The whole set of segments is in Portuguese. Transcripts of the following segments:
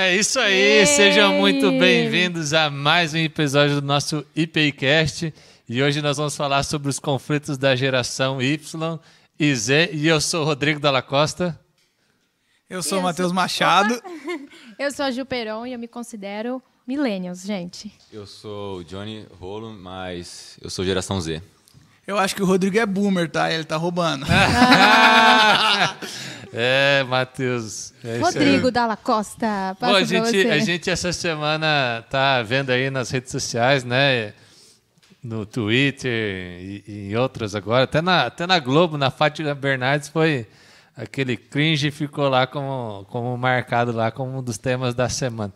É isso aí, sejam muito bem-vindos a mais um episódio do nosso IPIcast. E hoje nós vamos falar sobre os conflitos da geração Y e Z. E eu sou o Rodrigo Dalla Costa. Eu sou o Matheus Machado. Opa. Eu sou a Gil Peron e eu me considero millennials, gente. Eu sou o Johnny Rolo, mas eu sou geração Z. Eu acho que o Rodrigo é boomer, tá? Ele tá roubando. é, Matheus. É Rodrigo Dalla Costa. Bom, a gente, a gente essa semana tá vendo aí nas redes sociais, né? No Twitter e, e em outras agora. Até na, até na Globo, na Fátima Bernardes, foi aquele cringe ficou lá como, como marcado lá como um dos temas da semana.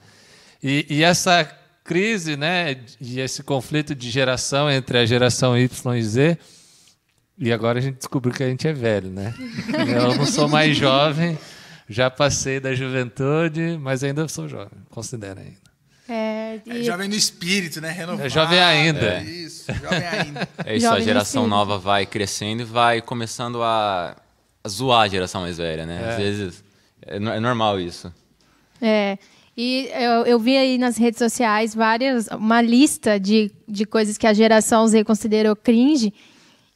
E, e essa crise, né, e esse conflito de geração entre a geração Y e Z. E agora a gente descobriu que a gente é velho, né? Eu não sou mais jovem, já passei da juventude, mas ainda sou jovem, considero ainda. É, e... é jovem no espírito, né? Renovado. É jovem ainda. É. Isso, jovem ainda. É isso, jovem a geração nova vai crescendo e vai começando a, a zoar a geração mais velha, né? É. Às vezes é, é normal isso. É. E eu, eu, vi aí nas redes sociais várias, uma lista de, de coisas que a geração Z considerou cringe.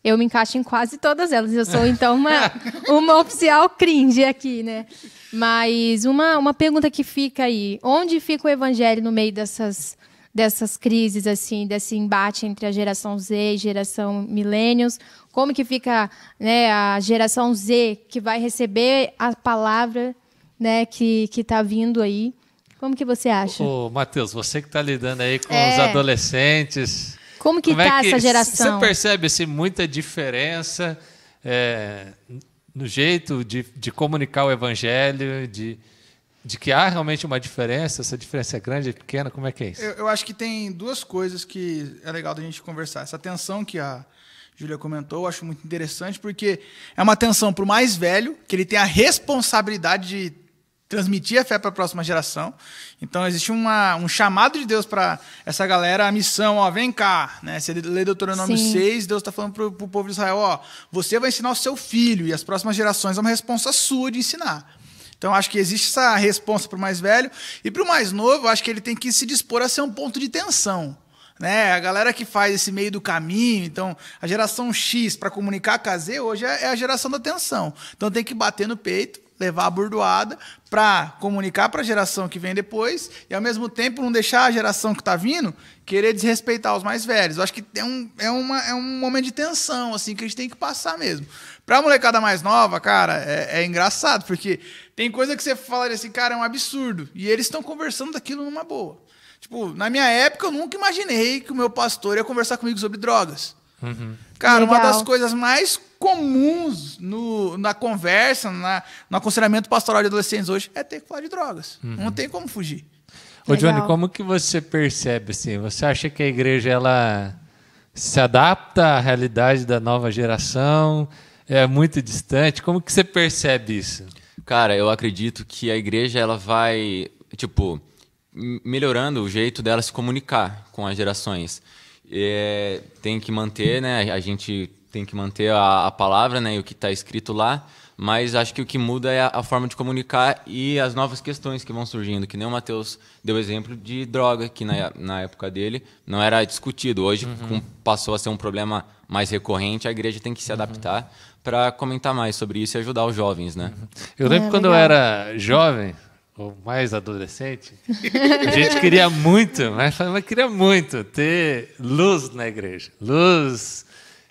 Eu me encaixo em quase todas elas. Eu sou, então, uma, uma oficial cringe aqui, né? Mas uma, uma pergunta que fica aí: onde fica o evangelho no meio dessas, dessas crises, assim, desse embate entre a geração Z e a geração millennials? Como que fica né, a geração Z que vai receber a palavra né, que está vindo aí? Como que você acha? Ô, Matheus, você que está lidando aí com é. os adolescentes. Como que está é essa geração? Você percebe assim, muita diferença é, no jeito de, de comunicar o evangelho, de, de que há realmente uma diferença? Essa diferença é grande, é pequena? Como é que é isso? Eu, eu acho que tem duas coisas que é legal da gente conversar. Essa tensão que a Júlia comentou, eu acho muito interessante, porque é uma tensão para o mais velho, que ele tem a responsabilidade de transmitir a fé para a próxima geração. Então existe uma, um chamado de Deus para essa galera, a missão, ó, vem cá, né? Você lê Deuteronômio Sim. 6, Deus está falando para o povo de Israel, ó, você vai ensinar o seu filho e as próximas gerações é uma resposta sua de ensinar. Então acho que existe essa resposta para o mais velho e para o mais novo, acho que ele tem que se dispor a ser um ponto de tensão. Né? A galera que faz esse meio do caminho, então a geração X para comunicar com a Z hoje é, é a geração da tensão. Então tem que bater no peito levar a burdoada para comunicar para a geração que vem depois e, ao mesmo tempo, não deixar a geração que está vindo querer desrespeitar os mais velhos. Eu acho que é um, é, uma, é um momento de tensão assim que a gente tem que passar mesmo. Para a molecada mais nova, cara, é, é, engraçado, porque tem coisa que você fala assim, cara, é um absurdo. E eles estão conversando daquilo numa boa. Tipo, na minha época, eu nunca imaginei que o meu pastor ia conversar comigo sobre drogas. Uhum. Cara, Legal. uma das coisas mais comuns no, na conversa, na, no aconselhamento pastoral de adolescentes hoje é ter que falar de drogas. Uhum. Não tem como fugir. Ô, Johnny, como que você percebe assim? Você acha que a igreja ela se adapta à realidade da nova geração? É muito distante? Como que você percebe isso? Cara, eu acredito que a igreja ela vai, tipo, melhorando o jeito dela se comunicar com as gerações. É, tem que manter, né? A gente tem que manter a, a palavra, né? E o que está escrito lá. Mas acho que o que muda é a, a, forma de comunicar e as novas questões que vão surgindo. Que nem o Matheus deu exemplo de droga, que na, na época dele não era discutido. Hoje uhum. com, passou a ser um problema mais recorrente. A igreja tem que se uhum. adaptar para comentar mais sobre isso e ajudar os jovens, né? Uhum. Eu lembro é, quando legal. eu era jovem, ou mais adolescente, a gente queria muito, mas, mas queria muito ter luz na igreja, luz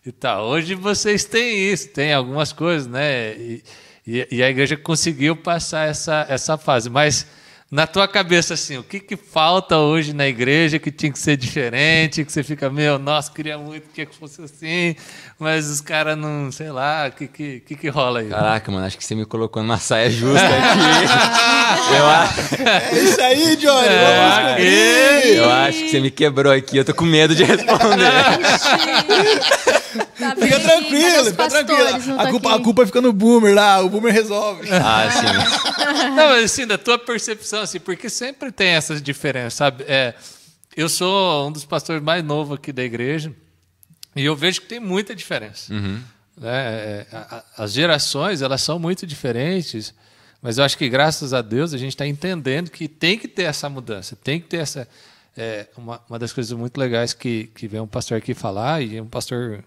e tal. Hoje vocês têm isso, tem algumas coisas, né? E, e, e a igreja conseguiu passar essa, essa fase, mas na tua cabeça, assim, o que, que falta hoje na igreja que tinha que ser diferente, que você fica, meu, nossa, queria muito que fosse assim, mas os caras não, sei lá, o que, que, que, que rola aí? Caraca, mano, acho que você me colocou numa saia justa aqui. eu acho... É isso aí, Johnny, é, vamos aqui. Eu acho que você me quebrou aqui, eu tô com medo de responder. Tá fica tranquilo, fica tranquilo. A culpa, a culpa fica no boomer lá, o boomer resolve. Ah, sim. Não, mas assim, da tua percepção, assim, porque sempre tem essas diferenças, sabe? É, eu sou um dos pastores mais novos aqui da igreja e eu vejo que tem muita diferença. Uhum. É, é as gerações, elas são muito diferentes. Mas eu acho que, graças a Deus, a gente está entendendo que tem que ter essa mudança, tem que ter essa. É, uma, uma das coisas muito legais que, que vem um pastor aqui falar, e um pastor,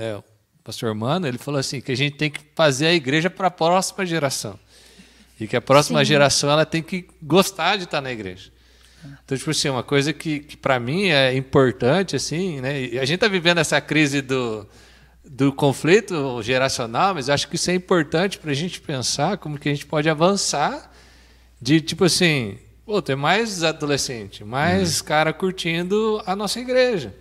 né, o pastor Mano, ele falou assim: que a gente tem que fazer a igreja para a próxima geração. E que a próxima Sim. geração ela tem que gostar de estar na igreja. Então, tipo assim, uma coisa que, que para mim é importante, assim, né? E a gente está vivendo essa crise do, do conflito geracional, mas acho que isso é importante para a gente pensar como que a gente pode avançar de, tipo assim, pô, ter mais adolescente, mais uhum. cara curtindo a nossa igreja.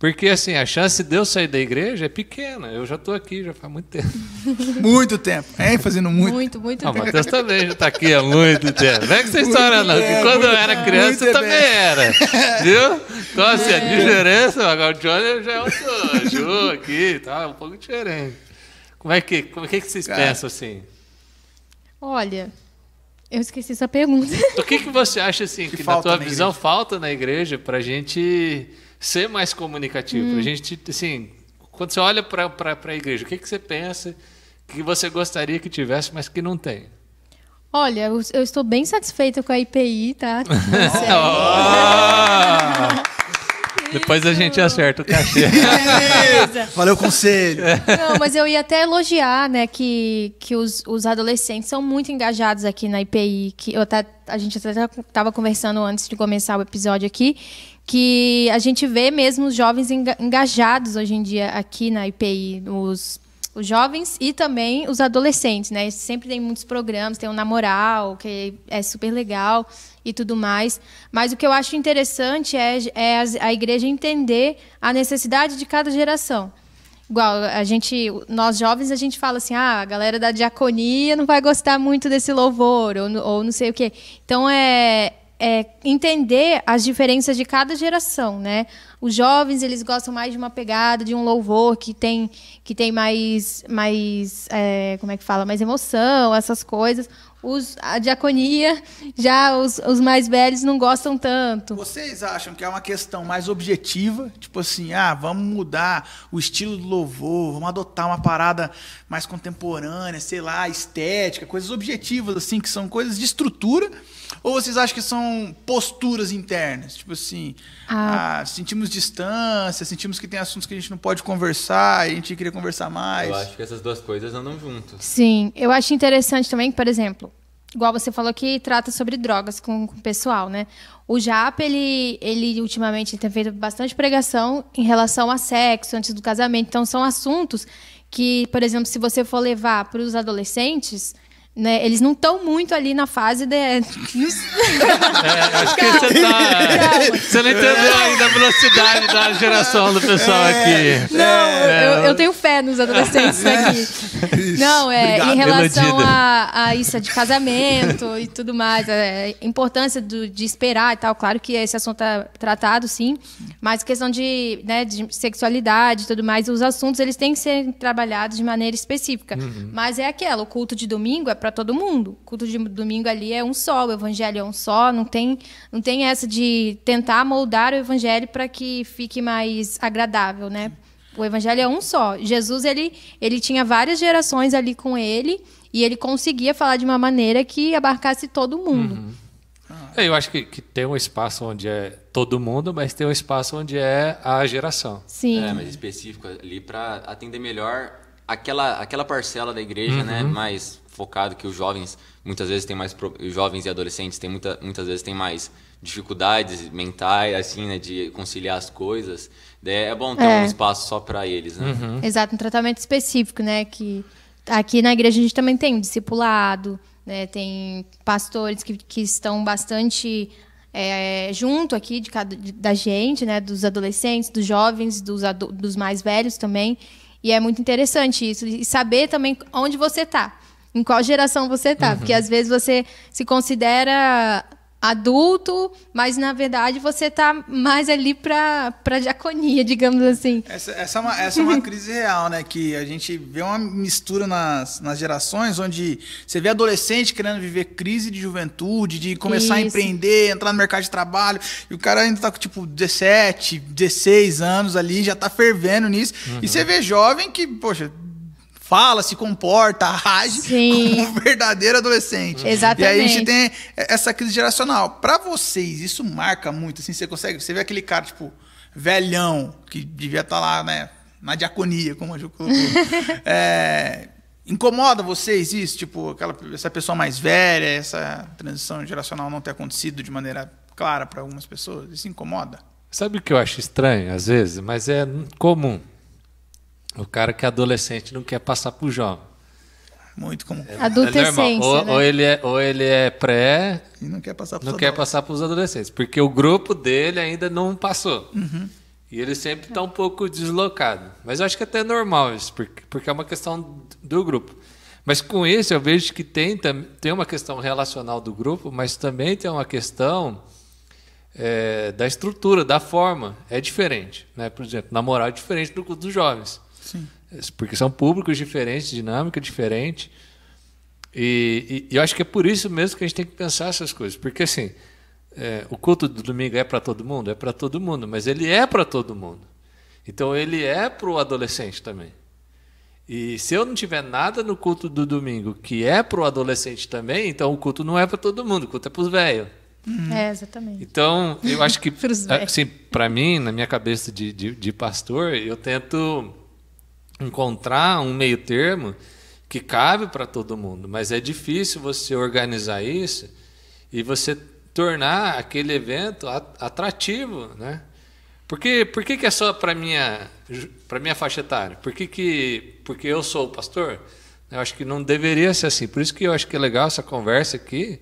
Porque, assim, a chance de eu sair da igreja é pequena. Eu já estou aqui já faz muito tempo. muito tempo. É, fazendo muito. Muito, muito ah, tempo. O Matheus também já está aqui há muito tempo. Não é que vocês estão olhando, que quando eu era criança eu também era. Viu? Então, assim, é. a diferença, agora o Johnny já é outro Ju aqui, tá um pouco diferente. Como é que, como é que vocês Cara. pensam assim? Olha, eu esqueci essa pergunta. O que, que você acha, assim, que, que na tua na visão igreja? falta na igreja para a gente ser mais comunicativo. Hum. A gente, assim, quando você olha para a igreja, o que, que você pensa que você gostaria que tivesse, mas que não tem? Olha, eu, eu estou bem satisfeita com a IPI, tá? Depois a gente acerta o cachê. Valeu o conselho. Não, mas eu ia até elogiar, né, que, que os, os adolescentes são muito engajados aqui na IPI. Que eu até, a gente até estava conversando antes de começar o episódio aqui, que a gente vê mesmo os jovens engajados hoje em dia aqui na IPI, os, os jovens e também os adolescentes, né? Sempre tem muitos programas, tem o Namoral, que é super legal e tudo mais. Mas o que eu acho interessante é, é a igreja entender a necessidade de cada geração. Igual, a gente, nós jovens, a gente fala assim, ah, a galera da diaconia não vai gostar muito desse louvor, ou, ou não sei o quê. Então, é, é, entender as diferenças de cada geração, né? Os jovens eles gostam mais de uma pegada, de um louvor que tem que tem mais mais é, como é que fala, mais emoção, essas coisas. Os, a diaconia, já os, os mais velhos não gostam tanto. Vocês acham que é uma questão mais objetiva? Tipo assim, ah, vamos mudar o estilo do louvor, vamos adotar uma parada mais contemporânea, sei lá, estética, coisas objetivas, assim, que são coisas de estrutura ou vocês acham que são posturas internas? Tipo assim, ah. Ah, sentimos distância, sentimos que tem assuntos que a gente não pode conversar e a gente queria conversar mais. Eu acho que essas duas coisas andam juntas. Sim, eu acho interessante também, por exemplo, igual você falou que trata sobre drogas com, com o pessoal, né? O JAP, ele, ele ultimamente tem feito bastante pregação em relação a sexo antes do casamento. Então, são assuntos que, por exemplo, se você for levar para os adolescentes, né? Eles não estão muito ali na fase de. é, acho que você tá. Você não entendeu ainda a velocidade da geração do pessoal é, aqui. Não, é, eu, eu, tenho fé nos adolescentes aqui. Não, é Obrigado, em relação a, a, isso de casamento e tudo mais, a importância do, de esperar e tal. Claro que esse assunto é tratado, sim, mas questão de, né, de sexualidade e tudo mais, os assuntos eles têm que ser trabalhados de maneira específica. Uhum. Mas é aquela, o culto de domingo é para todo mundo. O culto de domingo ali é um só, o evangelho é um só, não tem, não tem essa de tentar moldar o evangelho para que fique mais agradável, né? O evangelho é um só. Jesus ele, ele tinha várias gerações ali com ele e ele conseguia falar de uma maneira que abarcasse todo mundo. Uhum. É, eu acho que, que tem um espaço onde é todo mundo, mas tem um espaço onde é a geração. Sim. É, mas específico ali para atender melhor aquela, aquela parcela da igreja, né, uhum. né, mais focado que os jovens muitas vezes têm mais jovens e adolescentes têm muita, muitas vezes têm mais dificuldades mentais assim né de conciliar as coisas é bom ter é. um espaço só para eles né uhum. exato um tratamento específico né que aqui na igreja a gente também tem um discipulado né tem pastores que, que estão bastante é, junto aqui de cada, de, da gente né dos adolescentes dos jovens dos, dos mais velhos também e é muito interessante isso e saber também onde você está em qual geração você tá. Uhum. Porque às vezes você se considera adulto, mas na verdade você tá mais ali para para diaconia, digamos assim. Essa, essa, é uma, essa é uma crise real, né? Que a gente vê uma mistura nas, nas gerações, onde você vê adolescente querendo viver crise de juventude, de começar Isso. a empreender, entrar no mercado de trabalho, e o cara ainda tá com tipo 17, 16 anos ali, já tá fervendo nisso. Uhum. E você vê jovem que, poxa, fala, se comporta, age Sim. como um verdadeiro adolescente. Exatamente. E aí a gente tem essa crise geracional. Pra vocês, isso marca muito, assim, você consegue, você vê aquele cara, tipo, velhão, que devia estar lá, né, na diaconia, como a Ju colocou. É, incomoda vocês isso? Tipo, aquela, essa pessoa mais velha, essa transição geracional não ter acontecido de maneira clara para algumas pessoas? Isso incomoda? Sabe o que eu acho estranho, às vezes? Mas é comum. O cara que é adolescente não quer passar pro jovem. Muito comum. É Adolescência, normal. ou, né? ou ele é, ou ele é pré, E não quer passar por não quer passar para os adolescentes, porque o grupo dele ainda não passou. Uhum. E ele sempre está um pouco deslocado. Mas eu acho que até é normal isso, porque, porque é uma questão do grupo. Mas com isso eu vejo que tem, tem uma questão relacional do grupo, mas também tem uma questão é, da estrutura, da forma. É diferente. Né? Por exemplo, namorar é diferente do dos jovens. Sim. Porque são públicos diferentes, dinâmica diferente. E, e- e eu acho que é por isso mesmo que a gente tem que pensar essas coisas. Porque, assim, é, o culto do domingo é para todo mundo? É para todo mundo, mas ele é para todo mundo. Então, ele é para o adolescente também. E se eu não tiver nada no culto do domingo que é para o adolescente também, então o culto não é para todo mundo, o culto é para os velhos. É, exatamente. Então, eu acho que, assim, para mim, na minha cabeça de, de, de pastor, eu tento encontrar um meio termo que cabe para todo mundo, mas é difícil você organizar isso e você tornar aquele evento atrativo, né? Porque, por que, que é só para minha para minha faixa etária? Por que, que porque eu sou o pastor? Eu acho que não deveria ser assim. Por isso que eu acho que é legal essa conversa aqui,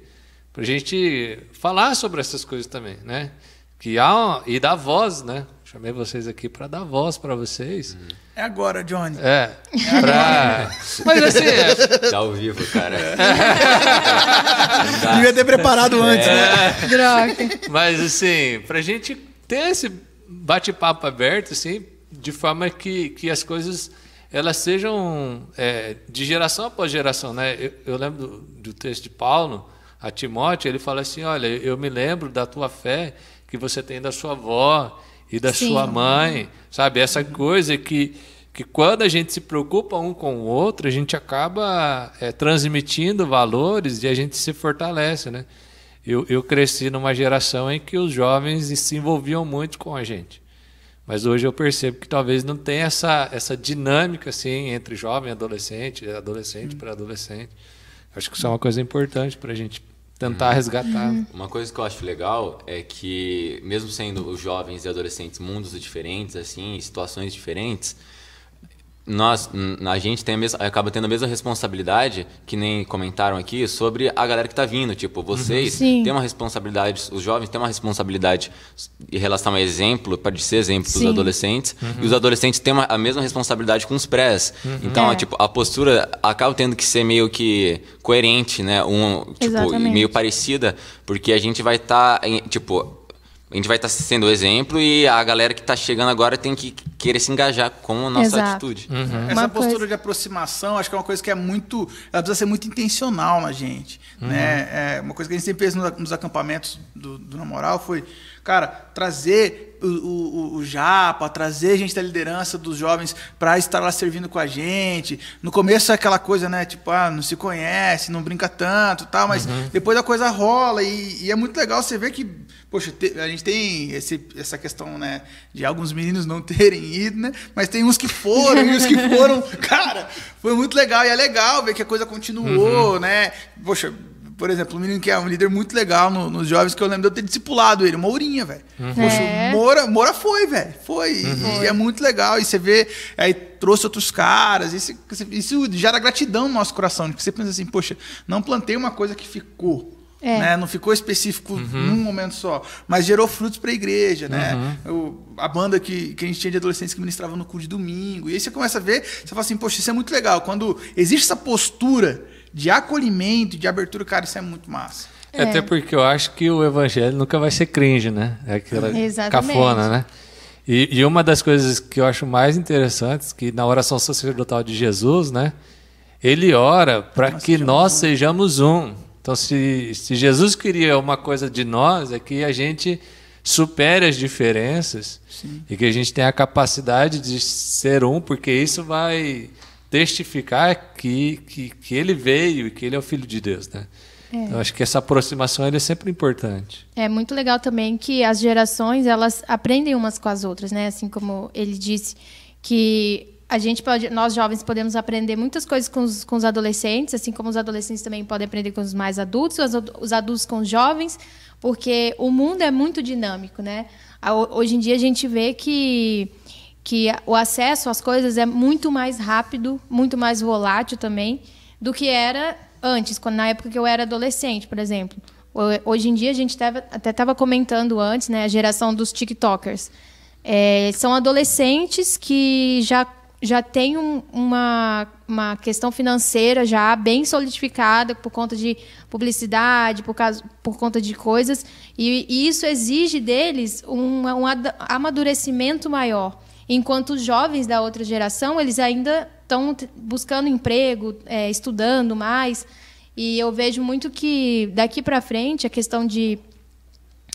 para a gente falar sobre essas coisas também, né? Que há e dar voz, né? Chamei vocês aqui para dar voz para vocês. É agora, Johnny. É, pra... Mas assim, é, Tá ao vivo, cara. Devia ter preparado antes, né? Droga. mas assim, pra gente ter esse bate-papo aberto, assim, de forma que, que as coisas elas sejam é, de geração após geração, né? Eu, eu lembro do, do texto de Paulo a Timóteo, ele fala assim, olha, eu me lembro da tua fé que você tem da sua avó e da Sim. sua mãe, sabe? Essa coisa que que quando a gente se preocupa um com o outro, a gente acaba é, transmitindo valores e a gente se fortalece, né? Eu, eu cresci numa geração em que os jovens se envolviam muito com a gente. Mas hoje eu percebo que talvez não tenha essa, essa dinâmica assim entre jovem e adolescente, adolescente para adolescente. Acho que isso é uma coisa importante para a gente tentar resgatar. Uma coisa que eu acho legal é que, mesmo sendo os jovens e adolescentes mundos diferentes, assim, situações diferentes, nós, a gente tem a mesma, acaba tendo a mesma responsabilidade, que nem comentaram aqui, sobre a galera que está vindo. Tipo, vocês Sim. têm uma responsabilidade, os jovens têm uma responsabilidade em relação a exemplo, para ser exemplo para os adolescentes, e os adolescentes têm uma- a mesma responsabilidade com os prés. Então, É. tipo, a postura acaba tendo que ser meio que coerente, né? Um, tipo, Exatamente. meio parecida, porque a gente vai estar, tipo, a gente vai estar sendo o exemplo e a galera que está chegando agora tem que querer se engajar com a nossa Exato. atitude. Essa Uma postura coisa- de aproximação, acho que é uma coisa que é muito. Ela precisa ser muito intencional na gente. Né? É, uma coisa que a gente sempre fez nos, nos acampamentos do, do Na Moral foi, cara, trazer o, o, o Japa, trazer gente da liderança dos jovens para estar lá servindo com a gente. No começo é aquela coisa, né? Tipo, ah, não se conhece, não brinca tanto tal, mas depois a coisa rola e, e é muito legal você ver que, poxa, a gente tem esse, essa questão, né, de alguns meninos não terem ido, né? Mas tem uns que foram e os que foram, cara, foi muito legal e é legal ver que a coisa continuou, né? Poxa, por exemplo, um menino que é um líder muito legal no- nos jovens, que eu lembro de eu ter discipulado ele, o Mourinha, velho. Poxa, É. Moura, Moura foi, velho. Foi. E, e é muito legal. E você vê, aí trouxe outros caras. Isso, isso gera gratidão no nosso coração. Porque você pensa assim, poxa, não plantei uma coisa que ficou. É. Né? Não ficou específico num momento só, mas gerou frutos para a igreja, né? O- a banda que, que a gente tinha de adolescentes que ministrava no culto de domingo. E aí você começa a ver, você fala assim, poxa, isso é muito legal. Quando existe essa postura de acolhimento, de abertura, cara, isso é muito massa. É. Até porque eu acho que o evangelho nunca vai ser cringe, né? É aquela Exatamente. cafona, né? E, e uma das coisas que eu acho mais interessantes que na oração sacerdotal de Jesus, né? Ele ora para que sejamos nós um. sejamos um. Então, se, se Jesus queria uma coisa de nós, é que a gente supere as diferenças e que a gente tenha a capacidade de ser um, porque isso vai testificar que, que, que ele veio e que ele é o Filho de Deus, né? Então, acho que essa aproximação é sempre importante. É muito legal também que as gerações elas aprendem umas com as outras, né? Assim como ele disse que a gente pode, nós jovens podemos aprender muitas coisas com os, com os adolescentes, assim como os adolescentes também podem aprender com os mais adultos, os, os adultos com os jovens, porque o mundo é muito dinâmico, né? Hoje em dia a gente vê que que o acesso às coisas é muito mais rápido, muito mais volátil também do que era antes, quando na época que eu era adolescente, por exemplo. Ho- Hoje em dia a gente tava- até estava comentando antes, né, a geração dos TikTokers. É, são adolescentes que já já têm um- uma, uma questão financeira já bem solidificada por conta de publicidade, por, causa, por conta de coisas, e, e isso exige deles um, um ad- amadurecimento maior. Enquanto os jovens da outra geração, eles ainda estão buscando emprego, é, estudando mais, e eu vejo muito que daqui para frente a questão de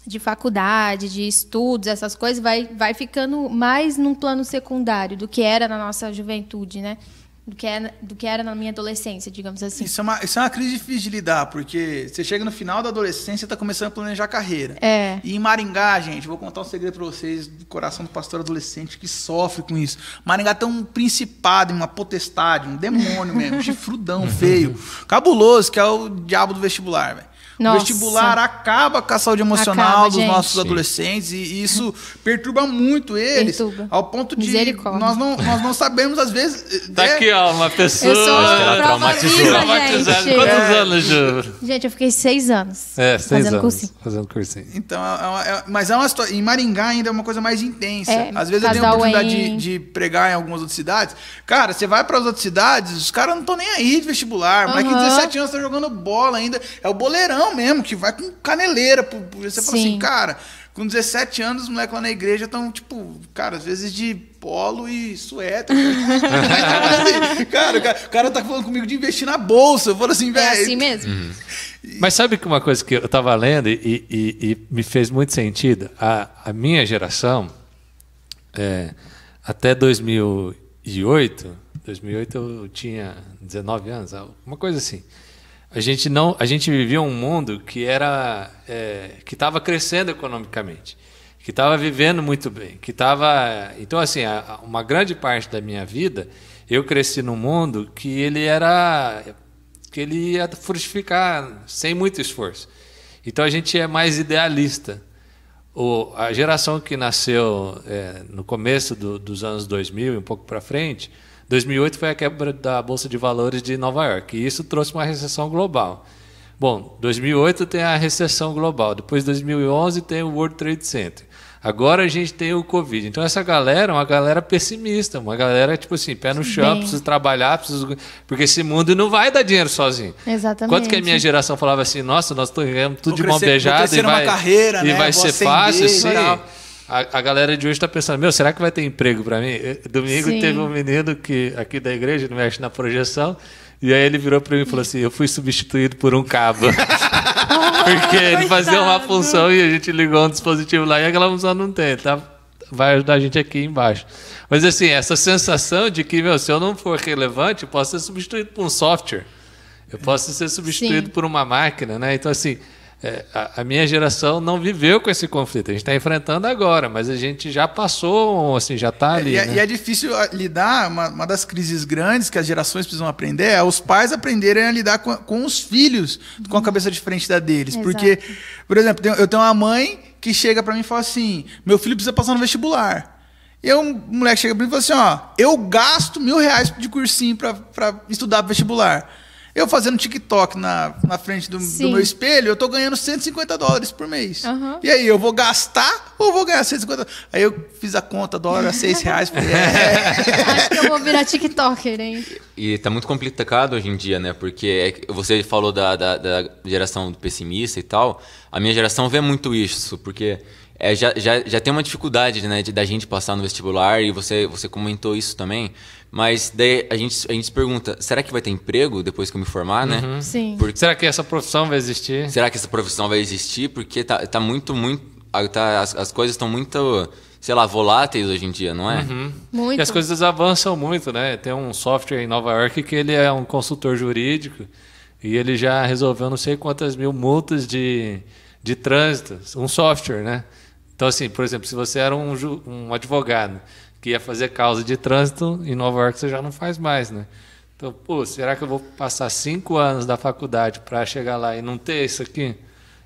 de faculdade, de estudos, essas coisas, vai, vai ficando mais num plano secundário do que era na nossa juventude, né? Do que era, do que era na minha adolescência, digamos assim. Isso é, uma, isso é uma crise difícil de lidar, porque você chega no final da adolescência e está começando a planejar carreira. É. E em Maringá, gente, vou contar um segredo para vocês do coração do pastor adolescente que sofre com isso. Maringá tem um principado, uma potestade, um demônio mesmo, um chifrudão feio, cabuloso, que é o diabo do vestibular, velho. O Nossa. vestibular acaba com a saúde emocional Acaba, dos gente. nossos Sim. adolescentes e isso perturba muito eles. Perturba. Ao ponto de nós não, nós não sabemos, às vezes. Tá é, aqui, ó, uma pessoa. Eu sou Acho que ela prova traumatizou. viva, traumatizada. gente. Quantos É. anos, Ju? Gente, eu fiquei seis anos É, seis fazendo anos. cursinho. Fazendo cursinho. Então, é uma- é- mas é uma situação. Em Maringá ainda é uma coisa mais intensa. É, Às vezes eu tenho a oportunidade de, de pregar em algumas outras cidades. Cara, você vai para as outras cidades, os caras não estão nem aí de vestibular. Moleque de Aham. 17 anos tá jogando bola ainda. É o boleirão mesmo, que vai com caneleira. Você fala Sim. assim, cara, com 17 anos, os moleques lá na igreja estão, tipo, cara, às vezes de polo e suéter. Assim, cara, o cara, o cara tá falando comigo de investir na bolsa. Eu falo assim, velho. É assim mesmo? Mas sabe que uma coisa que eu estava lendo e, e- e me fez muito sentido? A, a minha geração, é, até 2008, 2008 eu tinha 19 anos, uma coisa assim. A gente não, a gente vivia um mundo que era, é, que estava crescendo economicamente, que estava vivendo muito bem, que estava, então assim, a- uma grande parte da minha vida eu cresci num mundo que ele era que ele ia frutificar sem muito esforço. Então a gente é mais idealista. O, a geração que nasceu é, no começo do- dos anos 2000 e um pouco para frente, 2008 foi a quebra da bolsa de valores de Nova York e isso trouxe uma recessão global. Bom, 2008 tem a recessão global, depois 2011 tem o World Trade Center. Agora a gente tem o Covid. Então essa galera é uma galera pessimista, uma galera tipo assim, pé no chão, Bem. precisa trabalhar, precisa... porque esse mundo não vai dar dinheiro sozinho. Exatamente. Quanto que a minha geração falava assim, nossa, nós estamos ganhando tudo Vou de mão crescer- beijada e vai, carreira, e né? vai Vou ser fácil assim. aí. A, a galera de hoje está pensando, meu, será que vai ter emprego para mim? Eh, Domingo Sim. teve um menino que aqui da igreja, ele mexe na projeção, e aí ele virou para mim e falou assim, eu fui substituído por um cabo. Porque ele fazia uma função e a gente ligou um dispositivo lá e aquela função não tem, tá? Vai ajudar a gente aqui embaixo. Mas assim, essa sensação de que, meu, se eu não for relevante, eu posso ser substituído por um software. Eu posso ser substituído Sim. por uma máquina, né? Então, assim, é, a, a minha geração não viveu com esse conflito. A gente está enfrentando agora, mas a gente já passou, assim, já está ali. E, é- né? e é difícil ah, lidar, uma, uma das crises grandes que as gerações precisam aprender é os pais aprenderem a lidar com, com os filhos com a cabeça diferente da deles. Exato. Porque, por exemplo, eu tenho uma mãe que chega pra mim e fala assim: meu filho precisa passar no vestibular. E aí um moleque chega pra mim e fala assim: ó, eu gasto mil reais de cursinho pra, pra estudar pro vestibular. Eu fazendo TikTok na, na frente do, do meu espelho, eu tô ganhando 150 dólares por mês. Aham. E aí, eu vou gastar ou vou ganhar 150? Aí eu fiz a conta, dólar a 6 reais. Falei, é. Acho que eu vou virar TikToker, hein? E tá muito complicado hoje em dia, né? Porque é você falou da, da, da geração do pessimista e tal. A minha geração vê muito isso, porque é, já, já, já tem uma dificuldade, né? De, da gente passar no vestibular, e você, você comentou isso também. Mas daí a gente, a gente se pergunta, será que vai ter emprego depois que eu me formar, né? Sim. Porque Será que essa profissão vai existir? Será que essa profissão vai existir? Porque tá, tá muito, muito. Tá, as, as coisas estão muito sei lá, voláteis hoje em dia, não é? Muito. E as coisas avançam muito, né? Tem um software em Nova York que ele é um consultor jurídico e ele já resolveu não sei quantas mil multas de, de trânsito, um software, né? Então, assim, por exemplo, se você era um, um advogado que ia fazer causa de trânsito, em Nova York você já não faz mais, né? Então, pô, será que eu vou passar cinco anos da faculdade para chegar lá e não ter isso aqui?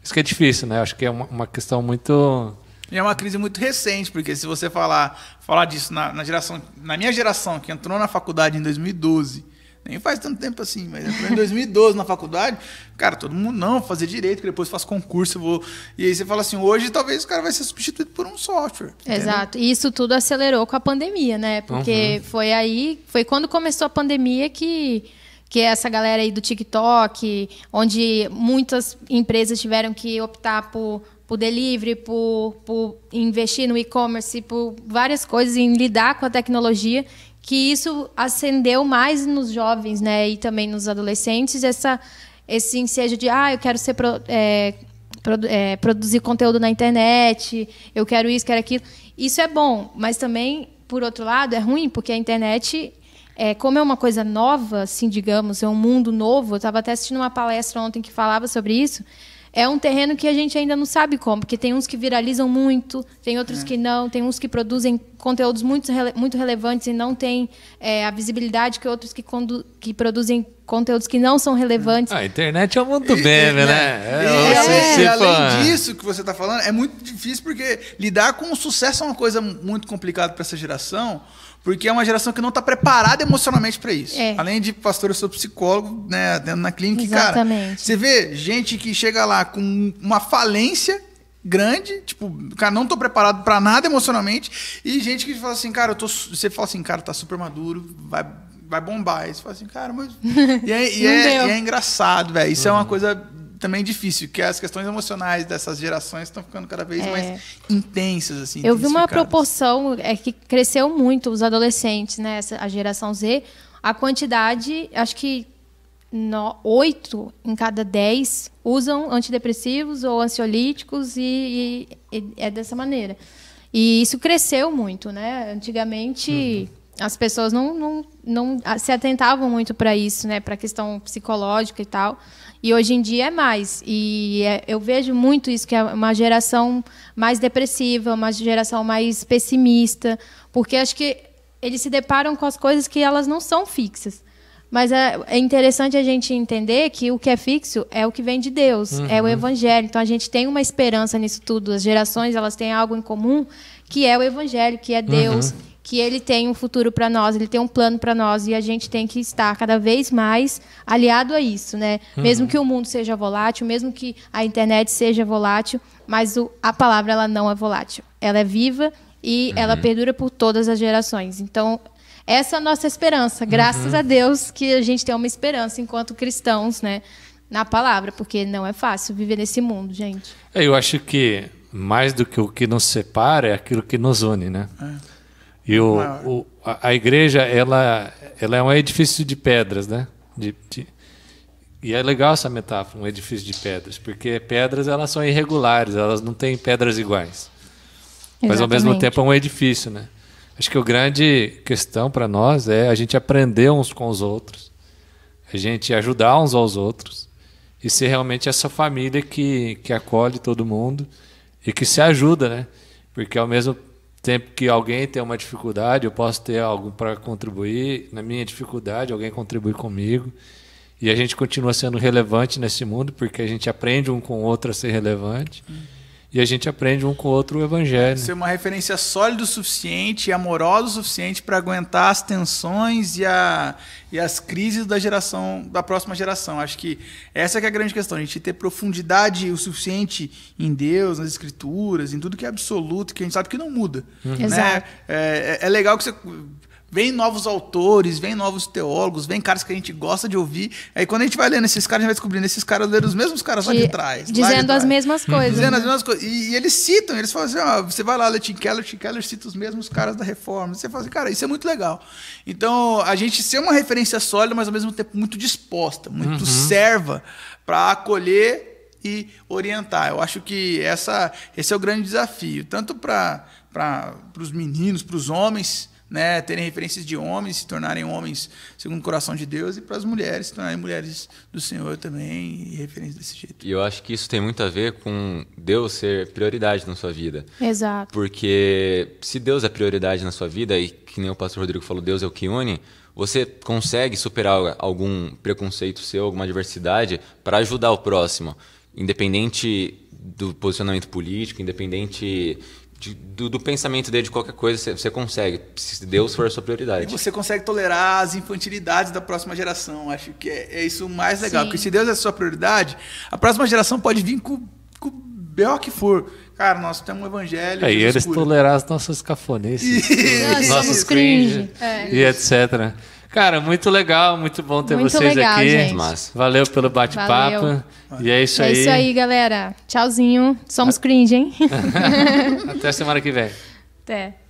Isso que é difícil, né? Acho que é uma, uma questão muito... E é uma crise muito recente, porque se você falar, falar disso na, na geração, na minha geração, que entrou na faculdade em 2012, nem faz tanto tempo assim, mas em 2012 na faculdade, cara, todo mundo não, fazer direito, que depois faço concurso, eu vou. E aí você fala assim, hoje talvez o cara vai ser substituído por um software. entendeu? Exato. E isso tudo acelerou com a pandemia, né? Porque foi aí, foi quando começou a pandemia que que essa galera aí do TikTok, onde muitas empresas tiveram que optar por por delivery, por, por investir no e-commerce, por várias coisas em lidar com a tecnologia, que isso acendeu mais nos jovens, né, e também nos adolescentes essa esse ensejo de ah, eu quero ser pro- é, produ- é, produzir conteúdo na internet, eu quero isso, quero aquilo. Isso é bom, mas também, por outro lado, é ruim, porque a internet, é, como é uma coisa nova, assim, digamos, é um mundo novo, eu estava até assistindo uma palestra ontem que falava sobre isso, é um terreno que a gente ainda não sabe como, porque tem uns que viralizam muito, tem outros que não, tem uns que produzem conteúdos muito, muito relevantes e não têm é, a visibilidade que outros que, que produzem conteúdos que não são relevantes. Ah, a internet é um mundo E- meme, e- né? É, e você além- e disso que você está falando, é muito difícil porque lidar com o sucesso é uma coisa muito complicada para essa geração, porque é uma geração que não está preparada emocionalmente para isso. É. Além de pastor, eu sou psicólogo, né, dentro na clínica, e, cara. Exatamente. Você vê gente que chega lá com uma falência grande, tipo, cara, não tô preparado para nada emocionalmente, e gente que fala assim, cara, eu tô, você fala assim, cara, tá super maduro, vai vai bombar. E você fala assim, cara, mas e é, e é- e é engraçado, velho. Isso é uma coisa também difícil, que as questões emocionais dessas gerações estão ficando cada vez É. mais intensas, assim. Eu vi uma proporção é que cresceu muito os adolescentes, né? essa- A geração Z, a quantidade, acho que oito em cada dez usam antidepressivos ou ansiolíticos e, e- e é dessa maneira. E isso cresceu muito, né? Antigamente as pessoas não, não, não se atentavam muito para isso, né? Para a questão psicológica e tal. E hoje em dia é mais. E é- eu vejo muito isso, que é uma geração mais depressiva, uma geração mais pessimista, porque acho que eles se deparam com as coisas que elas não são fixas. Mas é, é interessante a gente entender que o que é fixo é o que vem de Deus, é o Evangelho. Então a gente tem uma esperança nisso tudo. As gerações elas têm algo em comum, que é o Evangelho, que é Deus, que Ele tem um futuro para nós, Ele tem um plano para nós e a gente tem que estar cada vez mais aliado a isso, né? Mesmo que o mundo seja volátil, mesmo que a internet seja volátil, mas o- a palavra ela não é volátil. Ela é viva e ela perdura por todas as gerações. Então essa é a nossa esperança. Graças a Deus que a gente tem uma esperança enquanto cristãos, né? Na palavra, porque não é fácil viver nesse mundo, gente. É, Eu acho que mais do que o que nos separa é aquilo que nos une, né? E o, o- a, a igreja, ela, ela é um edifício de pedras, né? De, de- e é legal essa metáfora, um edifício de pedras, porque pedras elas são irregulares, elas não têm pedras iguais. Mas ao mesmo Exatamente. tempo é um edifício, né? Acho que a grande questão para nós é a gente aprender uns com os outros, a gente ajudar uns aos outros e ser realmente essa família que, que acolhe todo mundo e que se ajuda, né? Porque ao mesmo tempo que alguém tem uma dificuldade, eu posso ter algo para contribuir na minha dificuldade, alguém contribui comigo. E a gente continua sendo relevante nesse mundo porque a gente aprende um com o outro a ser relevante. E a gente aprende um com o outro o evangelho. Ser uma referência sólida o suficiente e amorosa o suficiente para aguentar as tensões e, a, e as crises da geração da próxima geração. Acho que essa que é a grande questão, a gente ter profundidade o suficiente em Deus, nas escrituras, em tudo que é absoluto, que a gente sabe que não muda. né? Exato. É, é- é legal que você Vem novos autores, vem novos teólogos, vem caras que a gente gosta de ouvir. Aí quando a gente vai lendo esses caras, a gente vai descobrindo esses caras leram os mesmos caras lá de De- trás. lá de dizendo trás. as mesmas coisas. Dizendo né? as mesmas coisas. E, e eles citam, eles falam assim: ó, você vai lá ler Tim Keller, Tim Keller cita os mesmos caras da reforma. Você fala assim, cara, isso é muito legal. Então, a gente ser uma referência sólida, mas ao mesmo tempo muito disposta, muito serva para acolher e orientar. Eu acho que essa, esse é o grande desafio, tanto para para os meninos, para os homens, né, terem referências de homens, se tornarem homens segundo o coração de Deus, e para as mulheres se tornarem mulheres do Senhor também, e referências desse jeito. E eu acho que isso tem muito a ver com Deus ser prioridade na sua vida. Exato. Porque se Deus é prioridade na sua vida, e que nem o pastor Rodrigo falou, Deus é o que une, você consegue superar algum preconceito seu, alguma adversidade, para ajudar o próximo, independente do posicionamento político, independente de, do, do, pensamento dele de qualquer coisa, você, você, consegue, se Deus for a sua prioridade. E você consegue tolerar as infantilidades da próxima geração. Acho que é, é isso o mais legal. Sim. Porque se Deus é a sua prioridade, a próxima geração pode vir com, com o B.O. que for. Cara, nós temos um evangelho. É, e eles tolerar as nossas cafonices, os nossos cringe, é. e etc. Cara, muito legal, muito bom ter muito vocês legal, aqui. Gente. Valeu pelo bate-papo. E é isso é aí. É isso aí, galera. Tchauzinho. Somos cringe, hein? Até semana que vem. Até.